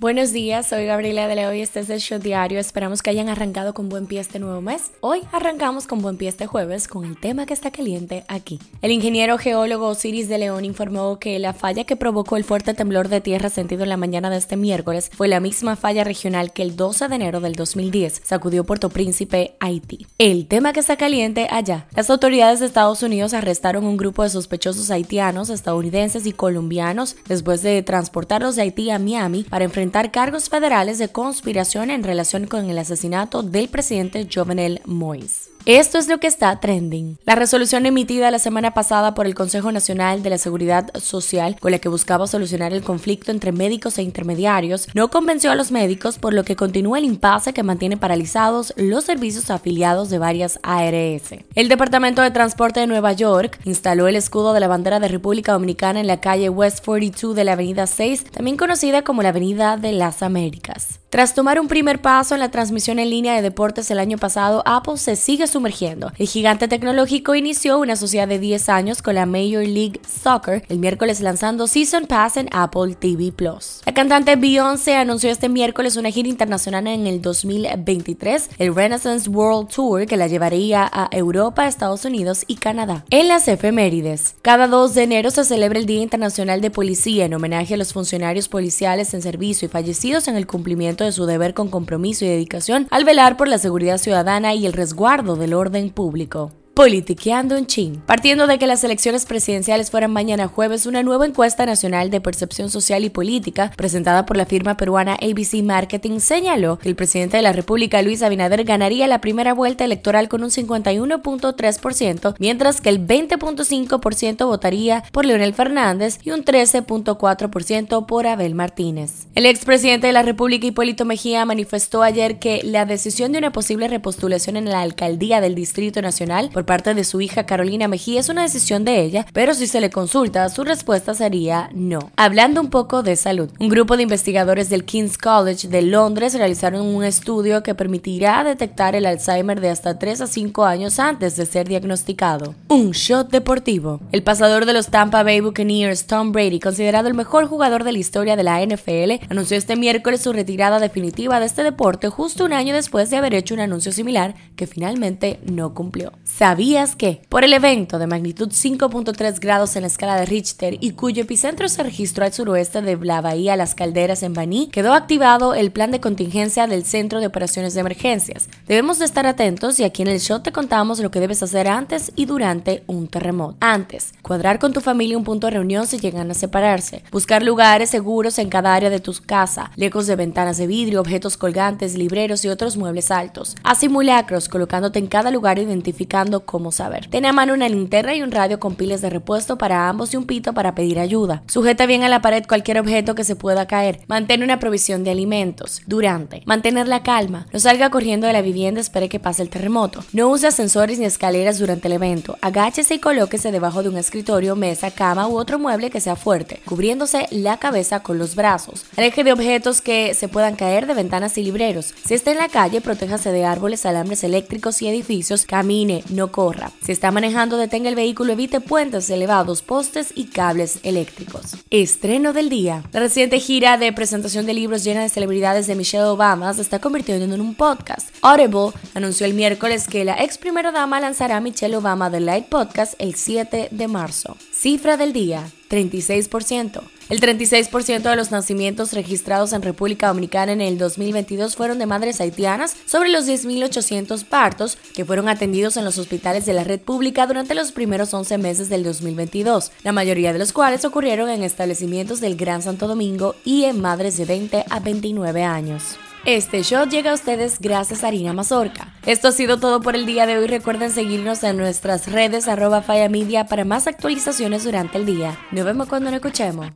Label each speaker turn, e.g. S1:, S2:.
S1: Buenos días, soy Gabriela de Leo y este es el show diario. Esperamos que hayan arrancado con buen pie este nuevo mes. Hoy arrancamos con buen pie este jueves con el tema que está caliente aquí. El ingeniero geólogo Osiris de León informó que la falla que provocó el fuerte temblor de tierra sentido en la mañana de este miércoles fue la misma falla regional que el 12 de enero del 2010 sacudió Puerto Príncipe, Haití. El tema que está caliente allá. Las autoridades de Estados Unidos arrestaron un grupo de sospechosos haitianos, estadounidenses y colombianos después de transportarlos de Haití a Miami para enfrentar cargos federales de conspiración en relación con el asesinato del presidente Jovenel Moïse. Esto es lo que está trending. La resolución emitida la semana pasada por el Consejo Nacional de la Seguridad Social, con la que buscaba solucionar el conflicto entre médicos e intermediarios, no convenció a los médicos, por lo que continúa el impasse que mantiene paralizados los servicios afiliados de varias ARS. El Departamento de Transporte de Nueva York instaló el escudo de la bandera de República Dominicana en la calle West 42 de la Avenida 6, también conocida como la Avenida de las Américas. Tras tomar un primer paso en la transmisión en línea de deportes el año pasado, Apple se sigue sumergiendo. El gigante tecnológico inició una sociedad de 10 años con la Major League Soccer el miércoles lanzando Season Pass en Apple TV Plus. La cantante Beyoncé anunció este miércoles una gira internacional en el 2023, el Renaissance World Tour que la llevaría a Europa, Estados Unidos y Canadá. En las efemérides, cada 2 de enero se celebra el Día Internacional de Policía en homenaje a los funcionarios policiales en servicio y fallecidos en el cumplimiento de su deber con compromiso y dedicación al velar por la seguridad ciudadana y el resguardo del orden público. Politiqueando en Chin. Partiendo de que las elecciones presidenciales fueran mañana jueves, una nueva encuesta nacional de percepción social y política presentada por la firma peruana ABC Marketing señaló que el presidente de la República, Luis Abinader, ganaría la primera vuelta electoral con un 51.3%, mientras que el 20.5% votaría por Leonel Fernández y un 13.4% por Abel Martínez. El expresidente de la República, Hipólito Mejía, manifestó ayer que la decisión de una posible repostulación en la alcaldía del Distrito Nacional por parte de su hija Carolina Mejía es una decisión de ella, pero si se le consulta, su respuesta sería no. Hablando un poco de salud, un grupo de investigadores del King's College de Londres realizaron un estudio que permitirá detectar el Alzheimer de hasta 3 a 5 años antes de ser diagnosticado. Un shot deportivo. El pasador de los Tampa Bay Buccaneers, Tom Brady, considerado el mejor jugador de la historia de la NFL, anunció este miércoles su retirada definitiva de este deporte justo un año después de haber hecho un anuncio similar que finalmente no cumplió. ¿Sabías que? Por el evento de magnitud 5.3 grados en la escala de Richter y cuyo epicentro se registró al suroeste de la bahía Las Calderas en Baní, quedó activado el plan de contingencia del Centro de Operaciones de Emergencias. Debemos de estar atentos y aquí en el show te contamos lo que debes hacer antes y durante un terremoto. Antes, cuadrar con tu familia un punto de reunión si llegan a separarse. Buscar lugares seguros en cada área de tu casa, lejos de ventanas de vidrio, objetos colgantes, libreros y otros muebles altos. Haz simulacros colocándote en cada lugar identificando cómo saber. Ten a mano una linterna y un radio con pilas de repuesto para ambos y un pito para pedir ayuda. Sujeta bien a la pared cualquier objeto que se pueda caer. Mantén una provisión de alimentos. Durante. Mantener la calma. No salga corriendo de la vivienda, espere que pase el terremoto. No use ascensores ni escaleras durante el evento. Agáchese y colóquese debajo de un escritorio, mesa, cama u otro mueble que sea fuerte, cubriéndose la cabeza con los brazos. Aleje de objetos que se puedan caer de ventanas y libreros. Si está en la calle, protéjase de árboles, alambres eléctricos y edificios. Camine, no corra. Si está manejando, detenga el vehículo, evite puentes elevados, postes y cables eléctricos. Estreno del día. La reciente gira de presentación de libros llena de celebridades de Michelle Obama se está convirtiendo en un podcast. Audible anunció el miércoles que la ex primera dama lanzará Michelle Obama The Light Podcast el 7 de marzo. Cifra del día, 36%. El 36% de los nacimientos registrados en República Dominicana en el 2022 fueron de madres haitianas, sobre los 10.800 partos que fueron atendidos en los hospitales de la red pública durante los primeros 11 meses del 2022, la mayoría de los cuales ocurrieron en establecimientos del Gran Santo Domingo y en madres de 20 a 29 años. Este show llega a ustedes gracias a Harina Mazorca. Esto ha sido todo por el día de hoy. Recuerden seguirnos en nuestras redes arroba Media para más actualizaciones durante el día. Nos vemos cuando nos escuchemos.